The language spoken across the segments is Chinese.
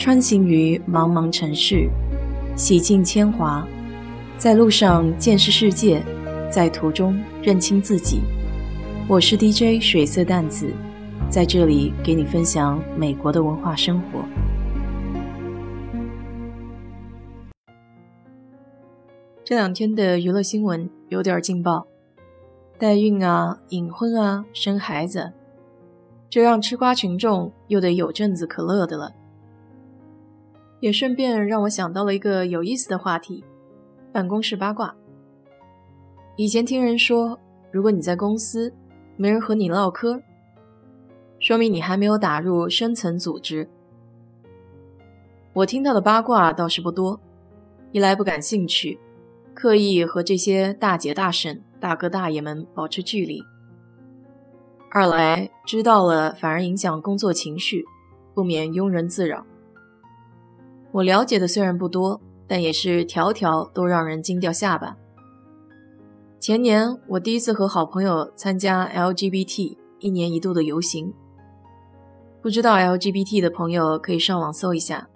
穿行于茫茫城市，洗尽铅华，在路上见识世界，在途中认清自己。我是 DJ 水色淡子，在这里给你分享美国的文化生活。这两天的娱乐新闻有点劲爆，代孕啊、隐婚啊、生孩子，这让吃瓜群众又得有阵子可乐的了。也顺便让我想到了一个有意思的话题：办公室八卦。以前听人说，如果你在公司没人和你唠嗑，说明你还没有打入深层组织。我听到的八卦倒是不多，一来不感兴趣。刻意和这些大姐大婶、大哥大爷们保持距离。二来知道了反而影响工作情绪，不免庸人自扰。我了解的虽然不多，但也是条条都让人惊掉下巴。前年我第一次和好朋友参加 LGBT 一年一度的游行，不知道 LGBT 的朋友可以上网搜一下。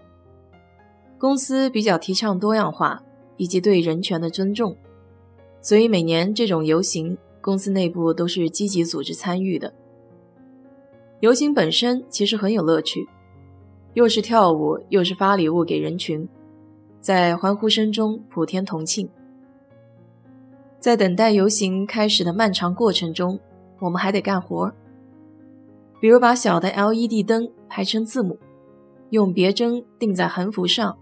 公司比较提倡多样化。以及对人权的尊重，所以每年这种游行，公司内部都是积极组织参与的。游行本身其实很有乐趣，又是跳舞，又是发礼物给人群，在欢呼声中普天同庆。在等待游行开始的漫长过程中，我们还得干活，比如把小的 LED 灯排成字母，用别针钉在横幅上。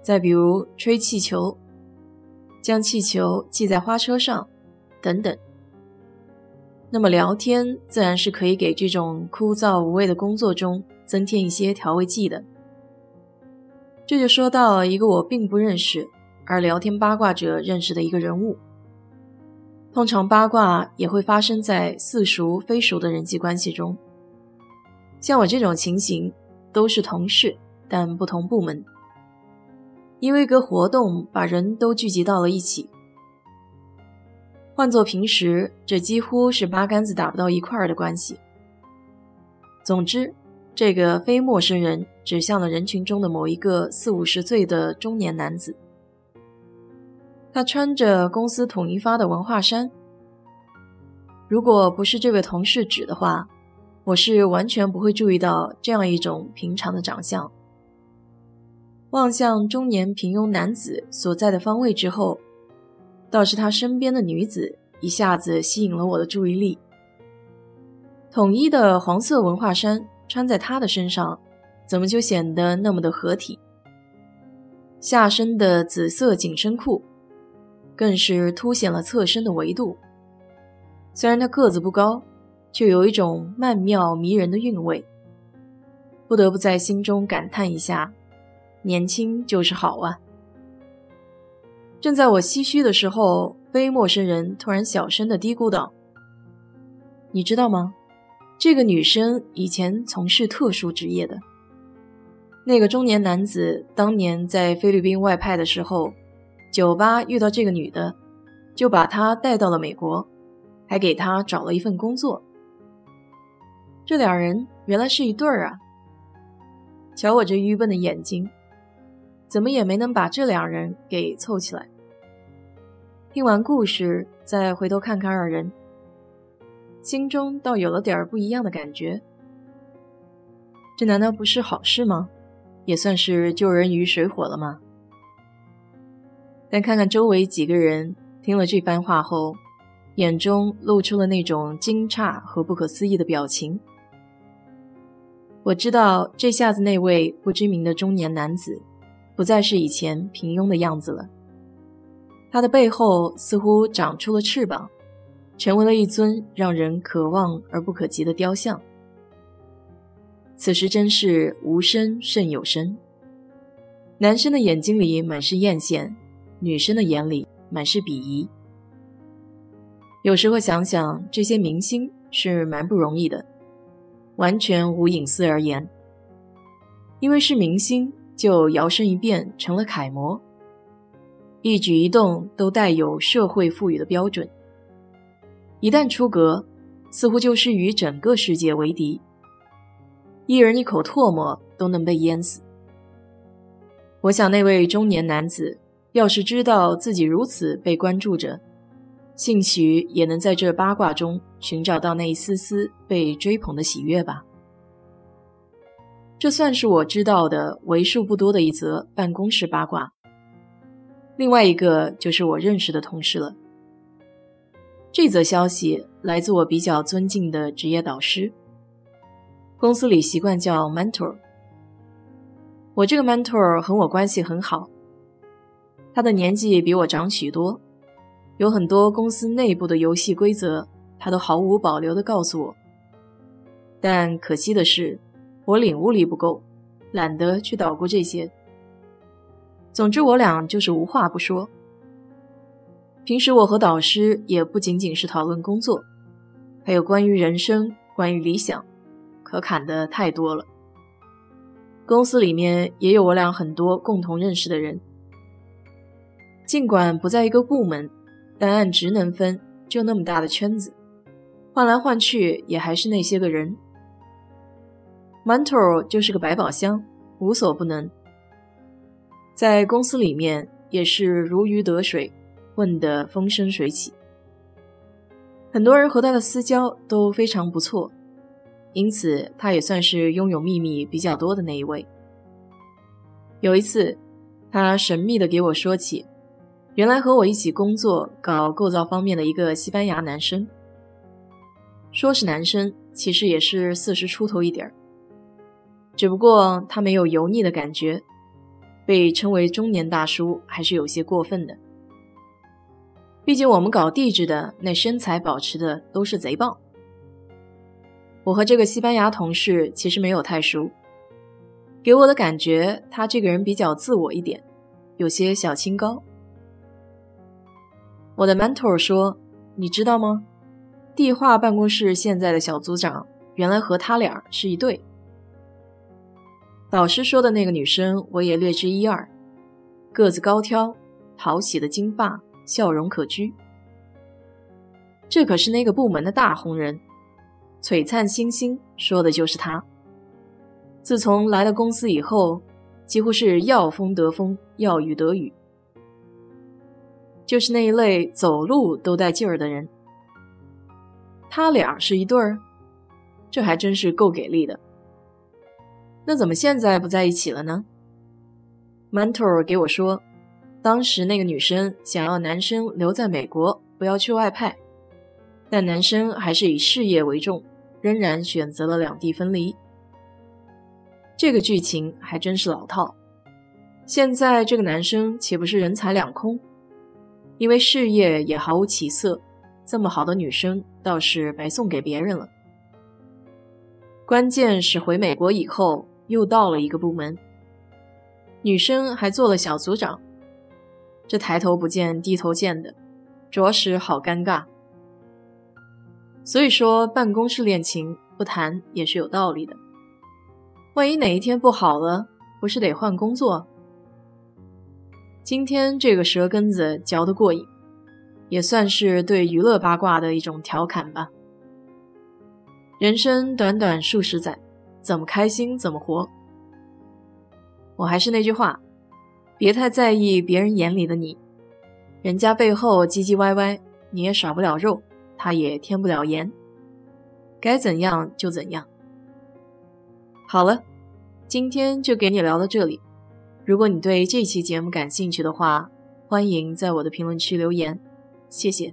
再比如吹气球，将气球系在花车上，等等。那么聊天自然是可以给这种枯燥无味的工作中增添一些调味剂的。这就说到一个我并不认识，而聊天八卦者认识的一个人物。通常八卦也会发生在似熟非熟的人际关系中。像我这种情形，都是同事，但不同部门。因为一个活动把人都聚集到了一起，换做平时，这几乎是八竿子打不到一块儿的关系。总之，这个非陌生人指向了人群中的某一个四五十岁的中年男子，他穿着公司统一发的文化衫。如果不是这位同事指的话，我是完全不会注意到这样一种平常的长相。望向中年平庸男子所在的方位之后，倒是他身边的女子一下子吸引了我的注意力。统一的黄色文化衫穿在他的身上，怎么就显得那么的合体？下身的紫色紧身裤，更是凸显了侧身的维度。虽然他个子不高，却有一种曼妙迷人的韵味，不得不在心中感叹一下。年轻就是好啊！正在我唏嘘的时候，非陌生人突然小声的嘀咕道：“你知道吗？这个女生以前从事特殊职业的。那个中年男子当年在菲律宾外派的时候，酒吧遇到这个女的，就把她带到了美国，还给她找了一份工作。这两人原来是一对儿啊！瞧我这愚笨的眼睛！”怎么也没能把这两人给凑起来。听完故事，再回头看看二人，心中倒有了点不一样的感觉。这难道不是好事吗？也算是救人于水火了吗？但看看周围几个人，听了这番话后，眼中露出了那种惊诧和不可思议的表情。我知道，这下子那位不知名的中年男子。不再是以前平庸的样子了，他的背后似乎长出了翅膀，成为了一尊让人可望而不可及的雕像。此时真是无声胜有声。男生的眼睛里满是艳羡，女生的眼里满是鄙夷。有时候想想，这些明星是蛮不容易的，完全无隐私而言，因为是明星。就摇身一变成了楷模，一举一动都带有社会赋予的标准。一旦出格，似乎就是与整个世界为敌，一人一口唾沫都能被淹死。我想那位中年男子要是知道自己如此被关注着，兴许也能在这八卦中寻找到那一丝丝被追捧的喜悦吧。这算是我知道的为数不多的一则办公室八卦。另外一个就是我认识的同事了。这则消息来自我比较尊敬的职业导师，公司里习惯叫 mentor。我这个 mentor 和我关系很好，他的年纪比我长许多，有很多公司内部的游戏规则，他都毫无保留地告诉我。但可惜的是。我领悟力不够，懒得去捣鼓这些。总之，我俩就是无话不说。平时我和导师也不仅仅是讨论工作，还有关于人生、关于理想，可侃的太多了。公司里面也有我俩很多共同认识的人，尽管不在一个部门，但按职能分，就那么大的圈子，换来换去也还是那些个人。Mentor 就是个百宝箱，无所不能。在公司里面也是如鱼得水，混得风生水起。很多人和他的私交都非常不错，因此他也算是拥有秘密比较多的那一位。有一次，他神秘地给我说起，原来和我一起工作搞构造方面的一个西班牙男生，说是男生，其实也是四十出头一点儿。只不过他没有油腻的感觉，被称为中年大叔还是有些过分的。毕竟我们搞地质的，那身材保持的都是贼棒。我和这个西班牙同事其实没有太熟，给我的感觉他这个人比较自我一点，有些小清高。我的 mentor 说：“你知道吗？地化办公室现在的小组长原来和他俩是一对。”导师说的那个女生，我也略知一二，个子高挑，讨喜的金发，笑容可掬。这可是那个部门的大红人，璀璨星星，说的就是他。自从来了公司以后，几乎是要风得风，要雨得雨，就是那一类走路都带劲儿的人。他俩是一对儿，这还真是够给力的。那怎么现在不在一起了呢？Mentor 给我说，当时那个女生想要男生留在美国，不要去外派，但男生还是以事业为重，仍然选择了两地分离。这个剧情还真是老套。现在这个男生岂不是人财两空？因为事业也毫无起色，这么好的女生倒是白送给别人了。关键是回美国以后。又到了一个部门，女生还做了小组长，这抬头不见低头见的，着实好尴尬。所以说，办公室恋情不谈也是有道理的。万一哪一天不好了，不是得换工作？今天这个舌根子嚼得过瘾，也算是对娱乐八卦的一种调侃吧。人生短短数十载。怎么开心怎么活。我还是那句话，别太在意别人眼里的你，人家背后唧唧歪歪，你也耍不了肉，他也添不了盐。该怎样就怎样。好了，今天就给你聊到这里。如果你对这期节目感兴趣的话，欢迎在我的评论区留言，谢谢。